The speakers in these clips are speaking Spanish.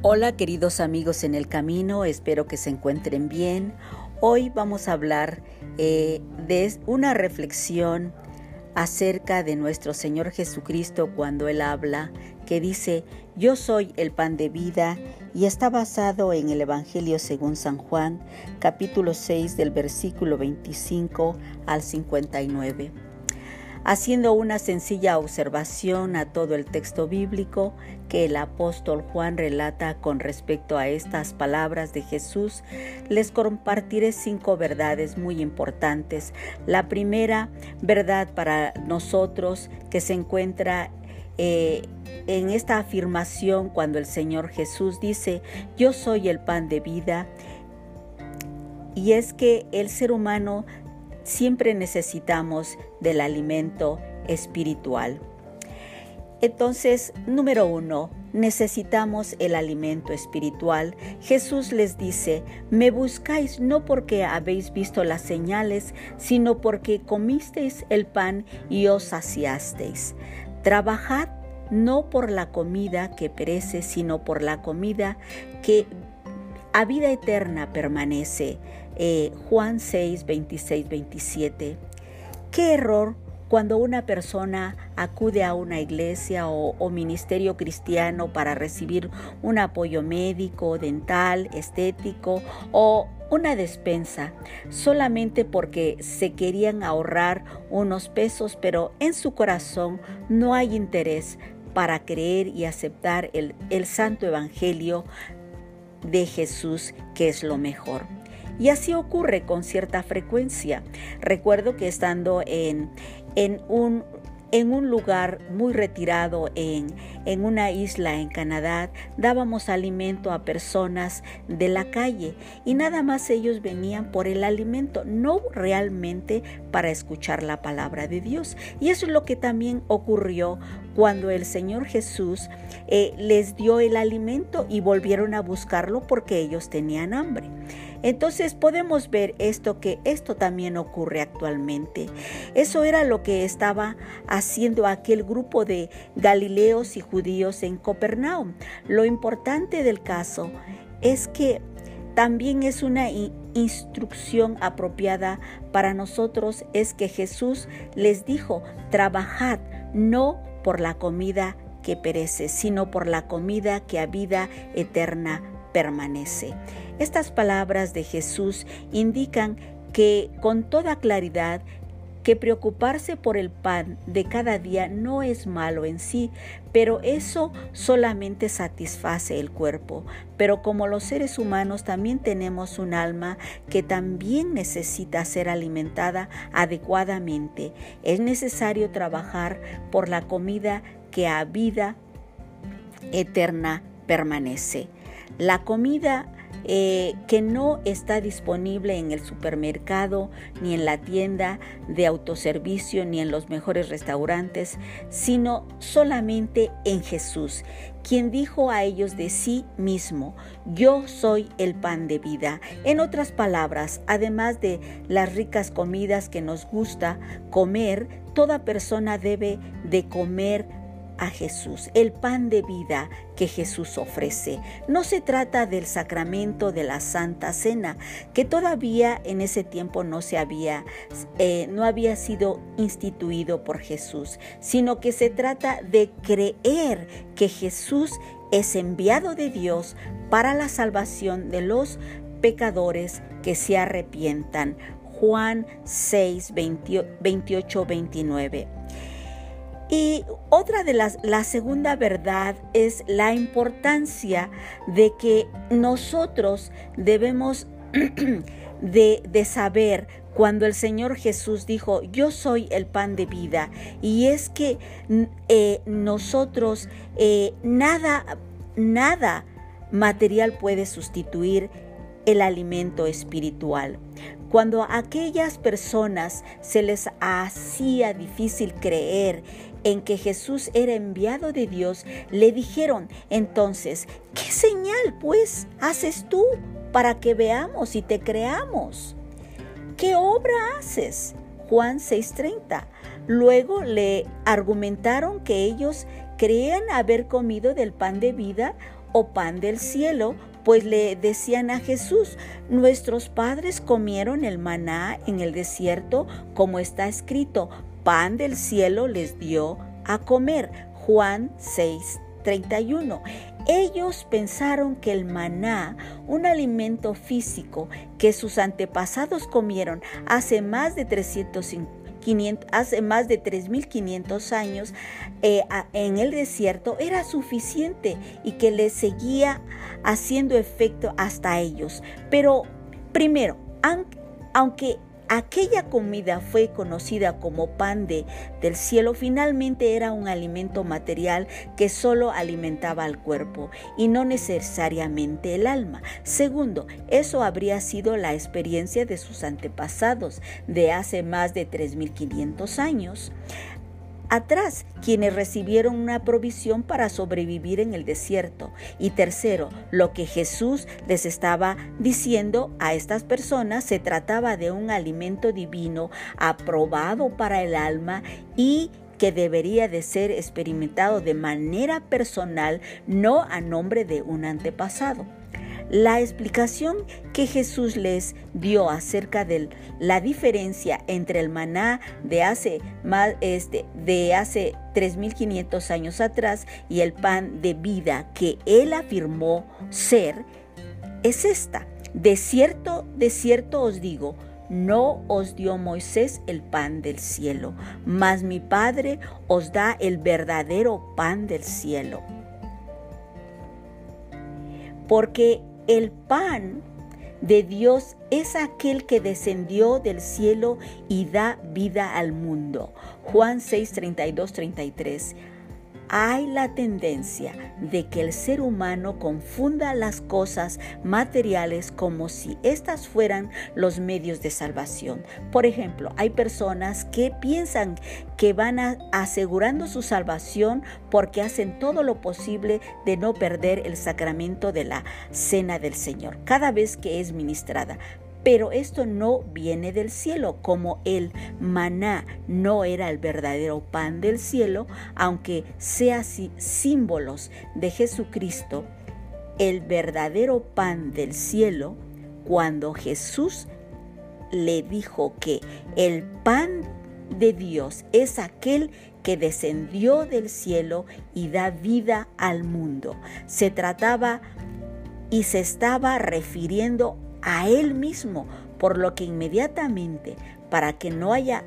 Hola queridos amigos en el camino, espero que se encuentren bien. Hoy vamos a hablar eh, de una reflexión acerca de nuestro Señor Jesucristo cuando Él habla, que dice, yo soy el pan de vida, y está basado en el Evangelio según San Juan, capítulo 6 del versículo 25 al 59 haciendo una sencilla observación a todo el texto bíblico que el apóstol Juan relata con respecto a estas palabras de Jesús, les compartiré cinco verdades muy importantes. La primera verdad para nosotros que se encuentra eh, en esta afirmación cuando el Señor Jesús dice, yo soy el pan de vida, y es que el ser humano siempre necesitamos del alimento espiritual. Entonces, número uno, necesitamos el alimento espiritual. Jesús les dice, me buscáis no porque habéis visto las señales, sino porque comisteis el pan y os saciasteis. Trabajad no por la comida que perece, sino por la comida que a vida eterna permanece. Eh, Juan 6, 26, 27. ¿Qué error cuando una persona acude a una iglesia o, ministerio cristiano para recibir un apoyo médico, dental, estético o una despensa, solamente porque se querían ahorrar unos pesos, pero en su corazón no hay interés para creer y aceptar el, santo evangelio de Jesús, que es lo mejor. Y así ocurre con cierta frecuencia. Recuerdo que estando en, en un en un lugar muy retirado en, en, una isla en Canadá, dábamos alimento a personas de la calle y nada más ellos venían por el alimento, no realmente para escuchar la palabra de Dios. Y eso es lo que también ocurrió cuando el Señor Jesús eh, les dio el alimento y volvieron a buscarlo porque ellos tenían hambre. Entonces podemos ver esto que esto también ocurre actualmente. Eso era lo que estaba haciendo aquel grupo de galileos y judíos en Copernaum. Lo importante del caso es que también es una instrucción apropiada para nosotros es que Jesús les dijo, trabajad no por la comida que perece, sino por la comida que a vida eterna permanece. Estas palabras de Jesús indican que con toda claridad que preocuparse por el pan de cada día no es malo en sí, pero eso solamente satisface el cuerpo. Pero como los seres humanos también tenemos un alma que también necesita ser alimentada adecuadamente, es necesario trabajar por la comida que a vida eterna permanece. La comida eh, que no está disponible en el supermercado, ni en la tienda de autoservicio, ni en los mejores restaurantes, sino solamente en Jesús, quien dijo a ellos de sí mismo, yo soy el pan de vida. En otras palabras, además de las ricas comidas que nos gusta comer, toda persona debe de comer a Jesús, el pan de vida que Jesús ofrece. No se trata del sacramento de la Santa Cena, que todavía en ese tiempo no se había, eh, no había sido instituido por Jesús, sino que se trata de creer que Jesús es enviado de Dios para la salvación de los pecadores que se arrepientan. Juan 6, 28, 29. Y otra de las, la segunda verdad es la importancia de que nosotros debemos de, de saber cuando el Señor Jesús dijo, yo soy el pan de vida, y es que eh, nosotros eh, nada, nada material puede sustituir el alimento espiritual. Cuando a aquellas personas se les hacía difícil creer en que Jesús era enviado de Dios, le dijeron entonces, ¿qué señal pues haces tú para que veamos y te creamos? ¿Qué obra haces? Juan 6:30. Luego le argumentaron que ellos creían haber comido del pan de vida o pan del cielo, pues le decían a Jesús, nuestros padres comieron el maná en el desierto, como está escrito, pan del cielo les dio a comer. Juan 6, 31. Ellos pensaron que el maná, un alimento físico que sus antepasados comieron hace más de 350 hace más de 3.500 años eh, en el desierto era suficiente y que le seguía haciendo efecto hasta ellos. Pero primero, aunque Aquella comida fue conocida como pan de, del cielo, finalmente era un alimento material que solo alimentaba al cuerpo y no necesariamente el alma. Segundo, eso habría sido la experiencia de sus antepasados de hace más de 3.500 años atrás, quienes recibieron una provisión para sobrevivir en el desierto. Y tercero, lo que Jesús les estaba diciendo a estas personas se trataba de un alimento divino aprobado para el alma y que debería de ser experimentado de manera personal, no a nombre de un antepasado. La explicación que Jesús les dio acerca de la diferencia entre el maná de hace, más, este, de hace 3.500 años atrás y el pan de vida que él afirmó ser es esta. De cierto, de cierto os digo, no os dio Moisés el pan del cielo, mas mi Padre os da el verdadero pan del cielo. Porque el pan de Dios es aquel que descendió del cielo y da vida al mundo. Juan 6, 32, 33 hay la tendencia de que el ser humano confunda las cosas materiales como si éstas fueran los medios de salvación. Por ejemplo, hay personas que piensan que van asegurando su salvación porque hacen todo lo posible de no perder el sacramento de la cena del Señor cada vez que es ministrada. Pero esto no viene del cielo, como el maná no era el verdadero pan del cielo, aunque sea símbolos de Jesucristo, el verdadero pan del cielo, cuando Jesús le dijo que el pan de Dios es aquel que descendió del cielo y da vida al mundo. Se trataba y se estaba refiriendo a Él mismo, por lo que inmediatamente, para que no haya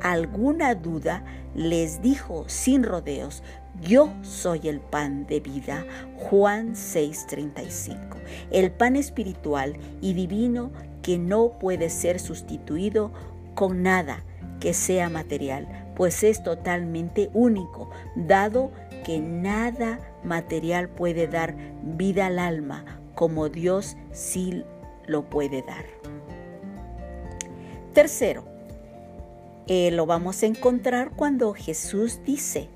alguna duda, les dijo sin rodeos, yo soy el pan de vida. Juan 6:35. El pan espiritual y divino que no puede ser sustituido con nada que sea material, pues es totalmente único, dado que nada material puede dar vida al alma como Dios sí lo puede dar. Tercero, eh, lo vamos a encontrar cuando Jesús dice,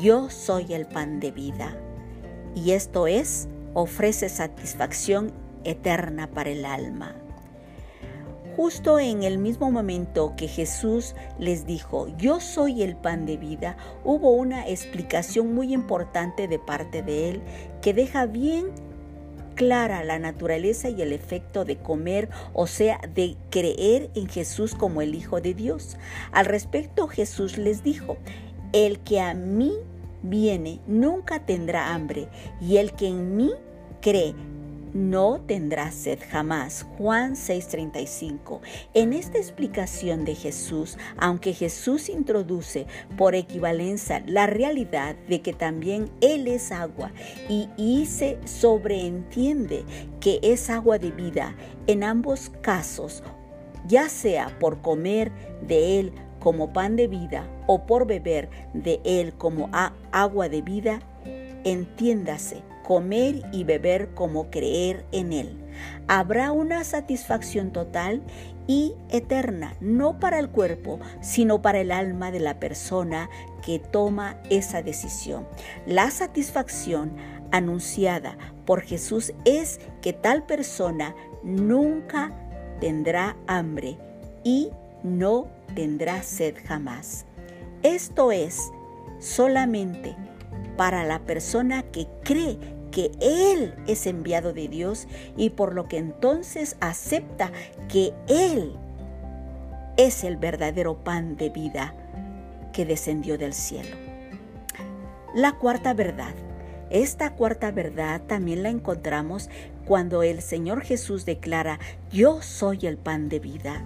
yo soy el pan de vida. Y esto es, ofrece satisfacción eterna para el alma. Justo en el mismo momento que Jesús les dijo, yo soy el pan de vida, hubo una explicación muy importante de parte de él que deja bien clara la naturaleza y el efecto de comer, o sea, de creer en Jesús como el Hijo de Dios. Al respecto, Jesús les dijo, el que a mí viene nunca tendrá hambre, y el que en mí cree no tendrá sed jamás. Juan 6:35. En esta explicación de Jesús, aunque Jesús introduce por equivalencia la realidad de que también Él es agua y, y se sobreentiende que es agua de vida, en ambos casos, ya sea por comer de Él como pan de vida o por beber de Él como agua de vida, entiéndase comer y beber como creer en Él. Habrá una satisfacción total y eterna, no para el cuerpo, sino para el alma de la persona que toma esa decisión. La satisfacción anunciada por Jesús es que tal persona nunca tendrá hambre y no tendrá sed jamás. Esto es solamente para la persona que cree que Él es enviado de Dios y por lo que entonces acepta que Él es el verdadero pan de vida que descendió del cielo. La cuarta verdad. Esta cuarta verdad también la encontramos cuando el Señor Jesús declara, yo soy el pan de vida.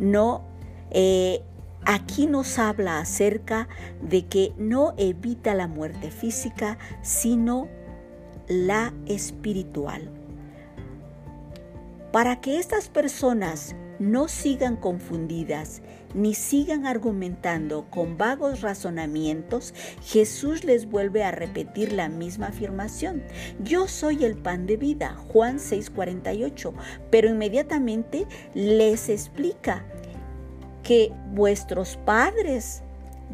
No, eh, aquí nos habla acerca de que no evita la muerte física, sino la espiritual. Para que estas personas no sigan confundidas ni sigan argumentando con vagos razonamientos, Jesús les vuelve a repetir la misma afirmación. Yo soy el pan de vida, Juan 6:48, pero inmediatamente les explica que vuestros padres,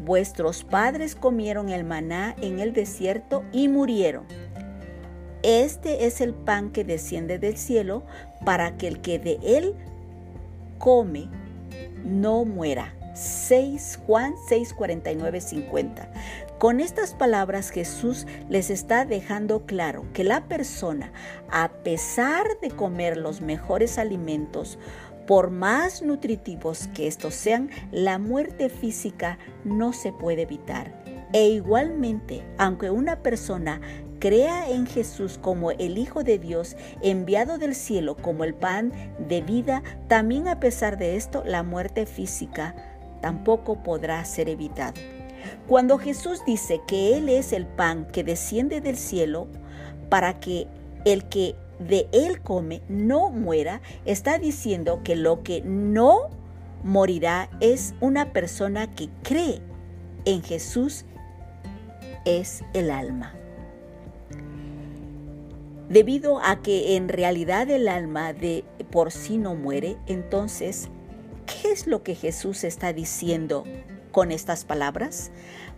vuestros padres comieron el maná en el desierto y murieron. Este es el pan que desciende del cielo para que el que de él come no muera. 6 Juan 6, 49, 50. Con estas palabras Jesús les está dejando claro que la persona, a pesar de comer los mejores alimentos, por más nutritivos que estos sean, la muerte física no se puede evitar. E igualmente, aunque una persona crea en Jesús como el Hijo de Dios, enviado del cielo como el pan de vida, también a pesar de esto, la muerte física tampoco podrá ser evitada. Cuando Jesús dice que Él es el pan que desciende del cielo para que el que de Él come no muera, está diciendo que lo que no morirá es una persona que cree en Jesús, es el alma debido a que en realidad el alma de por sí no muere, entonces, ¿qué es lo que Jesús está diciendo con estas palabras?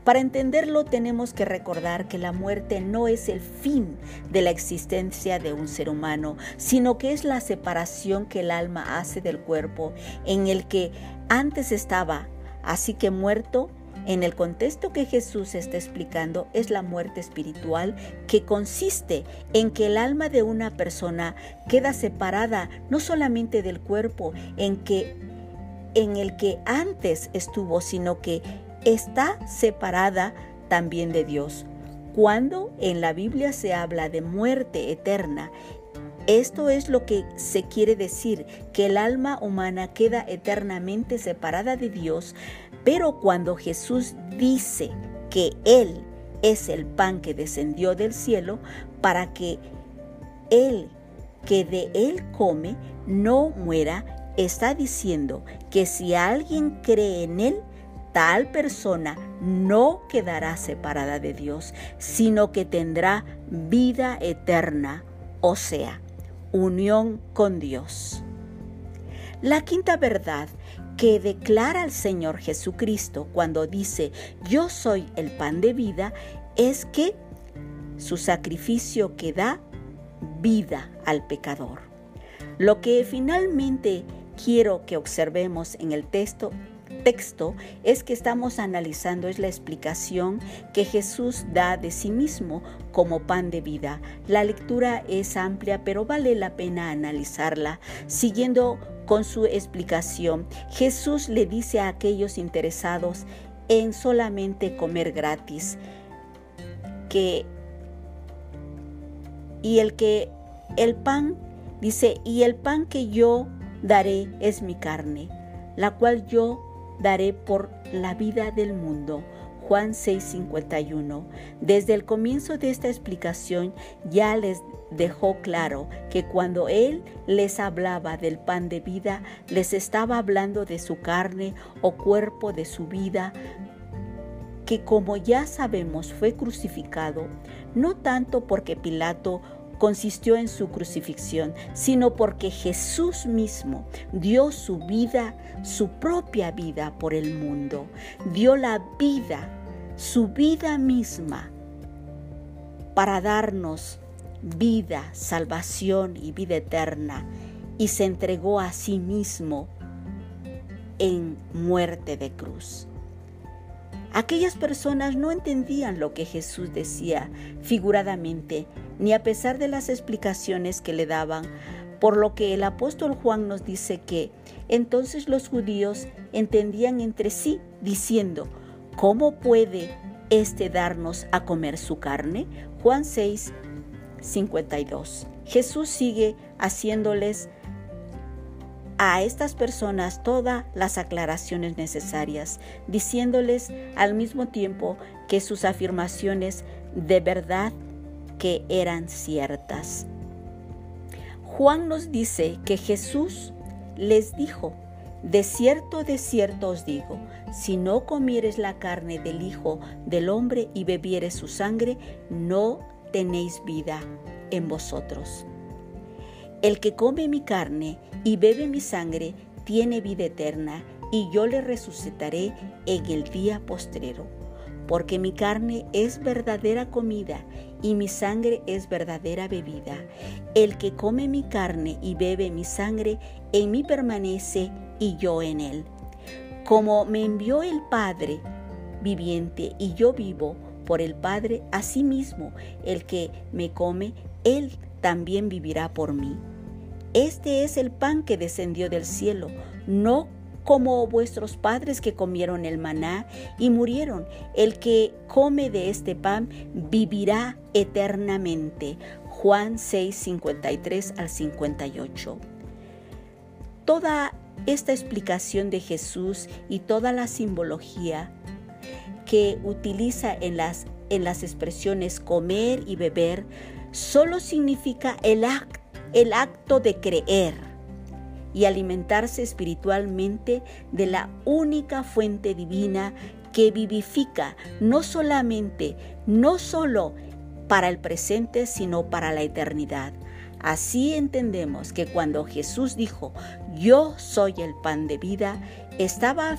Para entenderlo tenemos que recordar que la muerte no es el fin de la existencia de un ser humano, sino que es la separación que el alma hace del cuerpo en el que antes estaba, así que muerto en el contexto que Jesús está explicando es la muerte espiritual que consiste en que el alma de una persona queda separada no solamente del cuerpo en que en el que antes estuvo, sino que está separada también de Dios. Cuando en la Biblia se habla de muerte eterna, esto es lo que se quiere decir, que el alma humana queda eternamente separada de Dios, pero cuando Jesús dice que Él es el pan que descendió del cielo, para que Él que de Él come no muera, está diciendo que si alguien cree en Él, tal persona no quedará separada de Dios, sino que tendrá vida eterna, o sea, unión con Dios. La quinta verdad que declara el Señor Jesucristo cuando dice, yo soy el pan de vida, es que su sacrificio que da vida al pecador. Lo que finalmente quiero que observemos en el texto texto es que estamos analizando es la explicación que Jesús da de sí mismo como pan de vida. La lectura es amplia, pero vale la pena analizarla. Siguiendo con su explicación, Jesús le dice a aquellos interesados en solamente comer gratis que y el que el pan dice, y el pan que yo daré es mi carne, la cual yo daré por la vida del mundo. Juan 6:51. Desde el comienzo de esta explicación ya les dejó claro que cuando Él les hablaba del pan de vida, les estaba hablando de su carne o cuerpo de su vida, que como ya sabemos fue crucificado, no tanto porque Pilato consistió en su crucifixión, sino porque Jesús mismo dio su vida, su propia vida por el mundo. Dio la vida, su vida misma, para darnos vida, salvación y vida eterna, y se entregó a sí mismo en muerte de cruz. Aquellas personas no entendían lo que Jesús decía figuradamente, ni a pesar de las explicaciones que le daban, por lo que el apóstol Juan nos dice que entonces los judíos entendían entre sí, diciendo, ¿cómo puede éste darnos a comer su carne? Juan 6, 52. Jesús sigue haciéndoles a estas personas todas las aclaraciones necesarias, diciéndoles al mismo tiempo que sus afirmaciones de verdad que eran ciertas. Juan nos dice que Jesús les dijo, de cierto, de cierto os digo, si no comieres la carne del Hijo del Hombre y bebieres su sangre, no tenéis vida en vosotros. El que come mi carne y bebe mi sangre tiene vida eterna, y yo le resucitaré en el día postrero. Porque mi carne es verdadera comida y mi sangre es verdadera bebida. El que come mi carne y bebe mi sangre, en mí permanece y yo en él. Como me envió el Padre viviente y yo vivo por el Padre, asimismo el que me come, él también vivirá por mí. Este es el pan que descendió del cielo, no como vuestros padres que comieron el maná y murieron. El que come de este pan vivirá eternamente. Juan 6, 53 al 58. Toda esta explicación de Jesús y toda la simbología que utiliza en las, en las expresiones comer y beber solo significa el acto el acto de creer y alimentarse espiritualmente de la única fuente divina que vivifica no solamente, no solo para el presente, sino para la eternidad. Así entendemos que cuando Jesús dijo, yo soy el pan de vida, estaba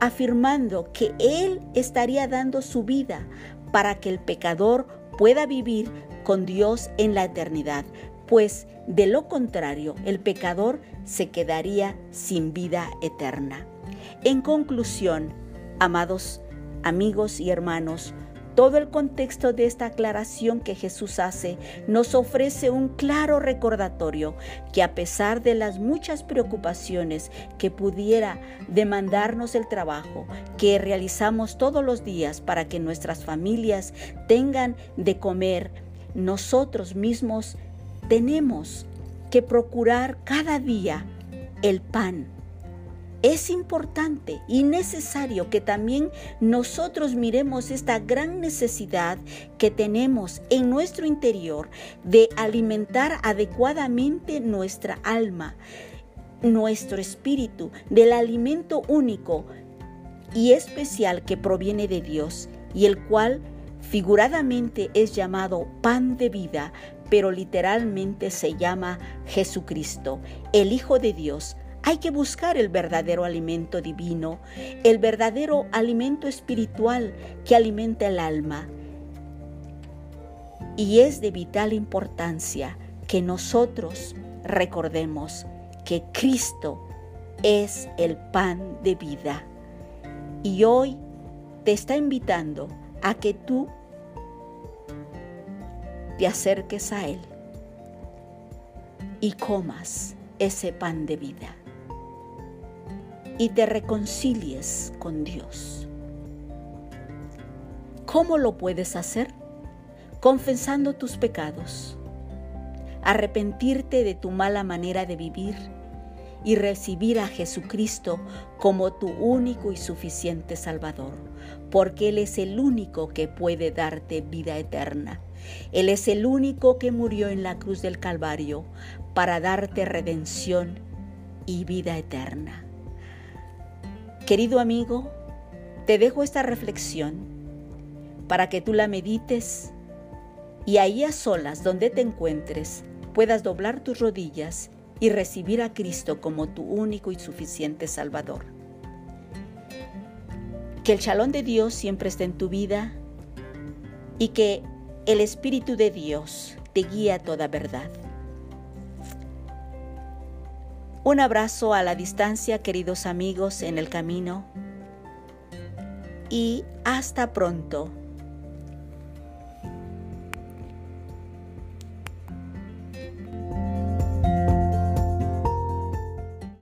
afirmando que Él estaría dando su vida para que el pecador pueda vivir con Dios en la eternidad, pues de lo contrario el pecador se quedaría sin vida eterna. En conclusión, amados amigos y hermanos, todo el contexto de esta aclaración que Jesús hace nos ofrece un claro recordatorio que a pesar de las muchas preocupaciones que pudiera demandarnos el trabajo que realizamos todos los días para que nuestras familias tengan de comer, nosotros mismos tenemos que procurar cada día el pan. Es importante y necesario que también nosotros miremos esta gran necesidad que tenemos en nuestro interior de alimentar adecuadamente nuestra alma, nuestro espíritu, del alimento único y especial que proviene de Dios y el cual figuradamente es llamado pan de vida, pero literalmente se llama Jesucristo, el Hijo de Dios. Hay que buscar el verdadero alimento divino, el verdadero alimento espiritual que alimenta el alma. Y es de vital importancia que nosotros recordemos que Cristo es el pan de vida. Y hoy te está invitando a que tú te acerques a Él y comas ese pan de vida y te reconcilies con Dios. ¿Cómo lo puedes hacer? Confesando tus pecados, arrepentirte de tu mala manera de vivir y recibir a Jesucristo como tu único y suficiente Salvador, porque Él es el único que puede darte vida eterna. Él es el único que murió en la cruz del Calvario para darte redención y vida eterna. Querido amigo, te dejo esta reflexión para que tú la medites y ahí a solas donde te encuentres puedas doblar tus rodillas y recibir a Cristo como tu único y suficiente Salvador. Que el chalón de Dios siempre esté en tu vida y que el Espíritu de Dios te guía a toda verdad. Un abrazo a la distancia, queridos amigos, en el camino. y hasta pronto.